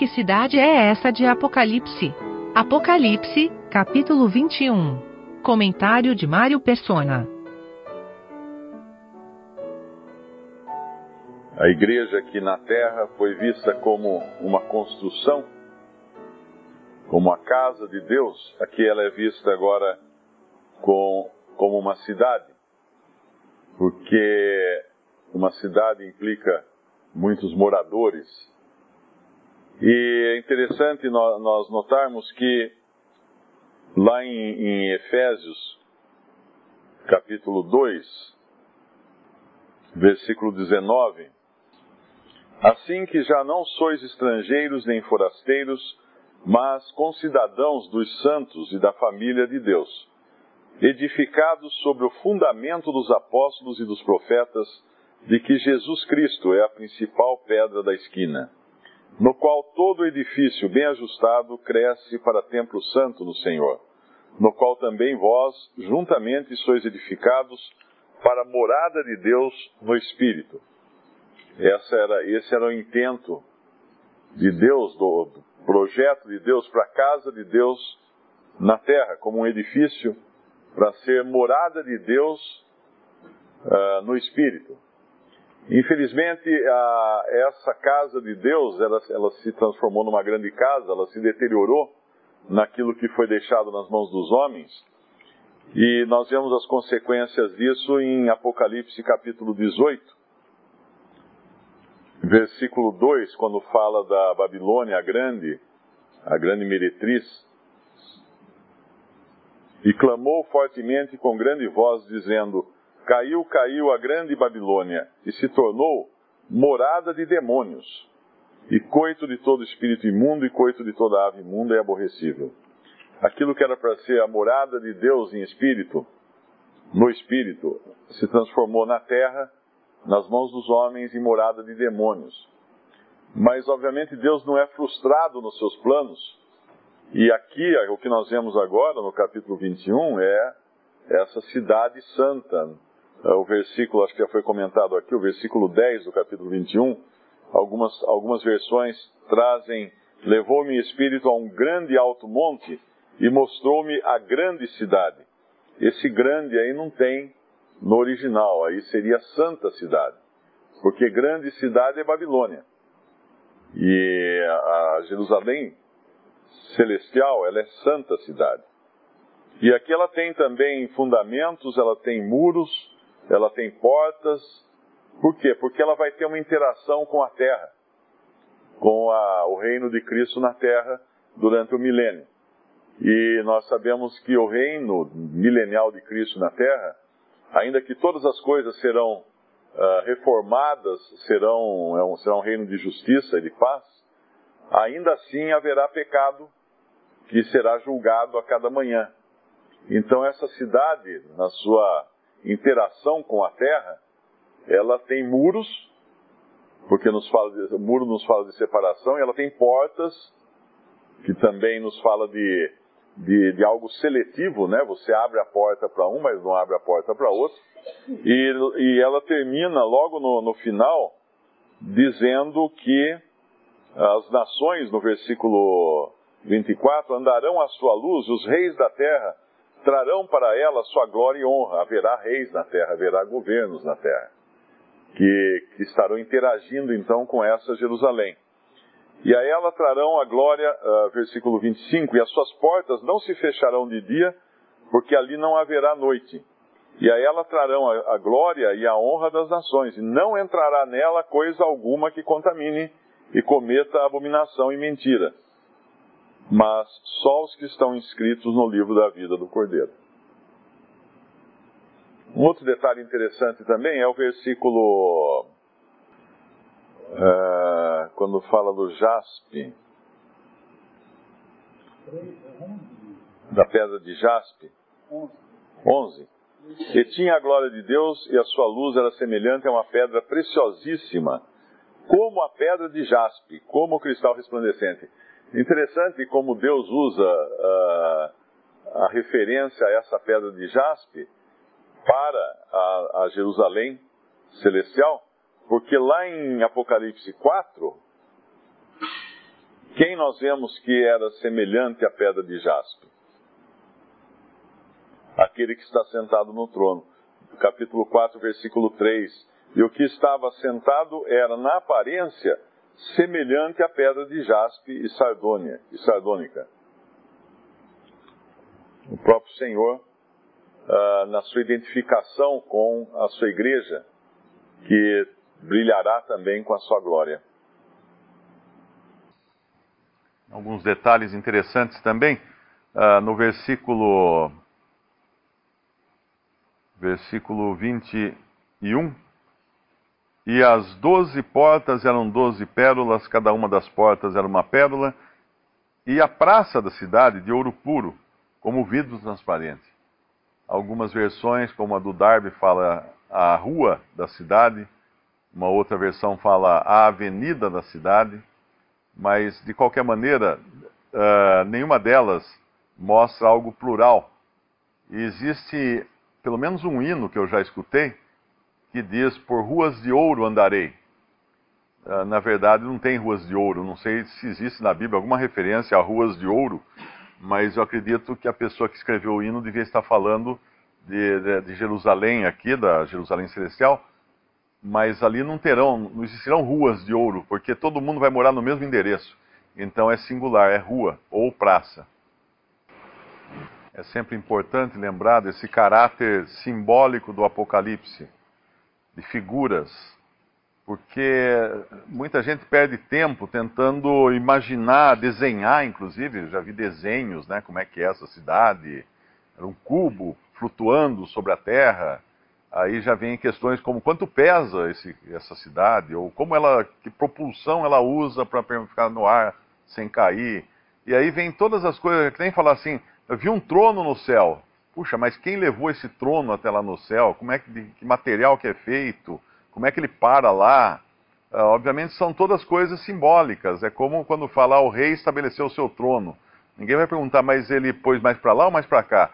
Que cidade é essa de Apocalipse? Apocalipse, capítulo 21. Comentário de Mário Persona. A igreja aqui na terra foi vista como uma construção, como a casa de Deus. Aqui ela é vista agora com, como uma cidade, porque uma cidade implica muitos moradores. E é interessante nós notarmos que lá em, em Efésios, capítulo 2, versículo 19, Assim que já não sois estrangeiros nem forasteiros, mas concidadãos dos santos e da família de Deus, edificados sobre o fundamento dos apóstolos e dos profetas, de que Jesus Cristo é a principal pedra da esquina, no qual todo edifício bem ajustado cresce para templo santo no Senhor, no qual também vós, juntamente, sois edificados para a morada de Deus no Espírito. Essa era, esse era o intento de Deus, do, do projeto de Deus para a casa de Deus na terra, como um edifício para ser morada de Deus uh, no Espírito. Infelizmente, a, essa casa de Deus, ela, ela se transformou numa grande casa, ela se deteriorou naquilo que foi deixado nas mãos dos homens. E nós vemos as consequências disso em Apocalipse capítulo 18, versículo 2, quando fala da Babilônia a grande, a grande meretriz, e clamou fortemente com grande voz, dizendo: Caiu, caiu a grande Babilônia, e se tornou morada de demônios, e coito de todo espírito imundo e coito de toda ave imunda e aborrecível. Aquilo que era para ser a morada de Deus em espírito, no espírito, se transformou na terra nas mãos dos homens e morada de demônios. Mas, obviamente, Deus não é frustrado nos seus planos. E aqui, o que nós vemos agora, no capítulo 21, é essa cidade santa. É, o versículo, acho que já foi comentado aqui, o versículo 10 do capítulo 21. Algumas, algumas versões trazem: Levou-me espírito a um grande alto monte e mostrou-me a grande cidade. Esse grande aí não tem no original, aí seria Santa Cidade, porque grande cidade é Babilônia. E a Jerusalém celestial, ela é santa cidade. E aqui ela tem também fundamentos, ela tem muros, ela tem portas. Por quê? Porque ela vai ter uma interação com a terra, com a, o reino de Cristo na terra durante o milênio. E nós sabemos que o reino milenial de Cristo na terra ainda que todas as coisas serão uh, reformadas, serão, é um, será um reino de justiça e de paz, ainda assim haverá pecado que será julgado a cada manhã. Então essa cidade, na sua interação com a terra, ela tem muros, porque nos fala de, o muro nos fala de separação, e ela tem portas, que também nos fala de de, de algo seletivo, né? Você abre a porta para um, mas não abre a porta para outro. E, e ela termina logo no, no final dizendo que as nações, no versículo 24, andarão à sua luz, os reis da terra trarão para ela sua glória e honra. Haverá reis na terra, haverá governos na terra, que, que estarão interagindo então com essa Jerusalém. E a ela trarão a glória, uh, versículo 25, e as suas portas não se fecharão de dia, porque ali não haverá noite. E a ela trarão a, a glória e a honra das nações, e não entrará nela coisa alguma que contamine e cometa abominação e mentira, mas só os que estão inscritos no livro da vida do Cordeiro. Um outro detalhe interessante também é o versículo Uh, quando fala do jaspe, da pedra de jaspe, 11. E tinha a glória de Deus e a sua luz era semelhante a uma pedra preciosíssima, como a pedra de jaspe, como o cristal resplandecente. Interessante como Deus usa uh, a referência a essa pedra de jaspe para a, a Jerusalém celestial, porque lá em Apocalipse 4, quem nós vemos que era semelhante à pedra de jaspe? Aquele que está sentado no trono. Capítulo 4, versículo 3. E o que estava sentado era, na aparência, semelhante à pedra de jaspe e sardônia, e sardônica. O próprio Senhor, ah, na sua identificação com a sua igreja, que brilhará também com a sua glória. Alguns detalhes interessantes também. Uh, no versículo, versículo 21. E as doze portas eram doze pérolas, cada uma das portas era uma pérola, e a praça da cidade de ouro puro, como vidro transparente. Algumas versões, como a do Darby, fala a rua da cidade, uma outra versão fala a avenida da cidade, mas de qualquer maneira, uh, nenhuma delas mostra algo plural. E existe pelo menos um hino que eu já escutei que diz: Por ruas de ouro andarei. Uh, na verdade, não tem ruas de ouro. Não sei se existe na Bíblia alguma referência a ruas de ouro, mas eu acredito que a pessoa que escreveu o hino devia estar falando de, de, de Jerusalém aqui, da Jerusalém Celestial, mas ali não terão, não existirão ruas de ouro, porque todo mundo vai morar no mesmo endereço. Então é singular, é rua ou praça. É sempre importante lembrar desse caráter simbólico do Apocalipse, de figuras, porque muita gente perde tempo tentando imaginar, desenhar, inclusive, já vi desenhos, né, como é que é essa cidade, era um cubo flutuando sobre a terra, aí já vem questões como quanto pesa esse, essa cidade, ou como ela, que propulsão ela usa para ficar no ar sem cair. E aí vem todas as coisas, que nem falar assim, eu vi um trono no céu. Puxa, mas quem levou esse trono até lá no céu? Como é que, de, que material que é feito? Como é que ele para lá? Uh, obviamente são todas coisas simbólicas. É como quando falar o rei estabeleceu o seu trono. Ninguém vai perguntar, mas ele pôs mais para lá ou mais para cá?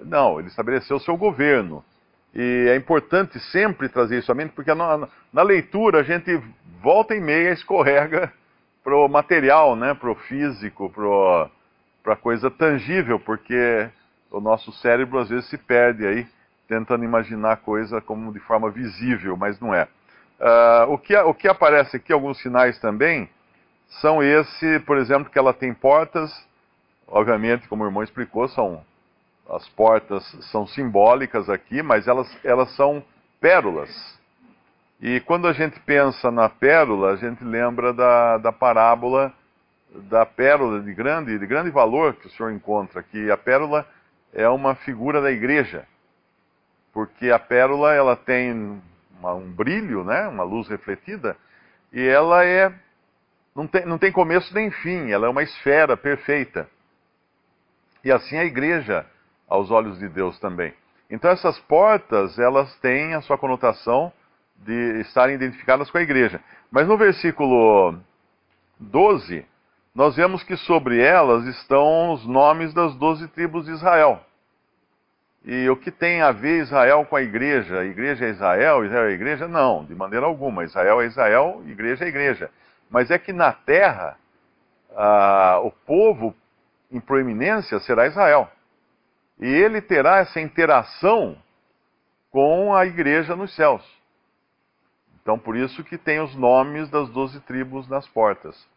Não, ele estabeleceu o seu governo. E é importante sempre trazer isso à mente, porque na, na leitura a gente volta e meia escorrega para o material, né, para o físico, para a coisa tangível, porque o nosso cérebro às vezes se perde aí, tentando imaginar a coisa como de forma visível, mas não é. Uh, o, que, o que aparece aqui, alguns sinais também, são esse, por exemplo, que ela tem portas, obviamente, como o irmão explicou, são as portas são simbólicas aqui, mas elas, elas são pérolas. E quando a gente pensa na pérola, a gente lembra da, da parábola da pérola de grande, de grande valor que o senhor encontra aqui. A pérola é uma figura da igreja, porque a pérola ela tem uma, um brilho, né, uma luz refletida, e ela é não tem, não tem começo nem fim, ela é uma esfera perfeita. E assim a igreja aos olhos de Deus também. Então essas portas, elas têm a sua conotação de estarem identificadas com a igreja. Mas no versículo 12, nós vemos que sobre elas estão os nomes das doze tribos de Israel. E o que tem a ver Israel com a igreja? Igreja é Israel, Israel é igreja? Não, de maneira alguma. Israel é Israel, igreja é igreja. Mas é que na terra, ah, o povo em proeminência será Israel. E ele terá essa interação com a igreja nos céus. Então, por isso que tem os nomes das doze tribos nas portas.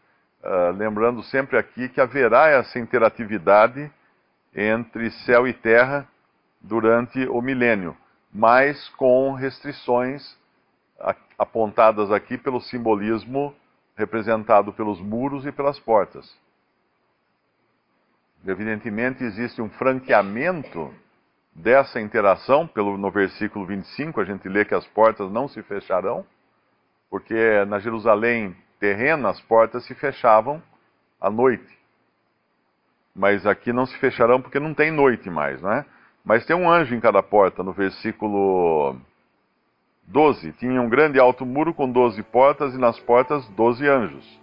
Uh, lembrando sempre aqui que haverá essa interatividade entre céu e terra durante o milênio, mas com restrições apontadas aqui pelo simbolismo representado pelos muros e pelas portas. Evidentemente, existe um franqueamento dessa interação, pelo, no versículo 25, a gente lê que as portas não se fecharão, porque na Jerusalém terrena as portas se fechavam à noite. Mas aqui não se fecharão porque não tem noite mais, não é? Mas tem um anjo em cada porta, no versículo 12. Tinha um grande alto muro com doze portas e nas portas doze anjos.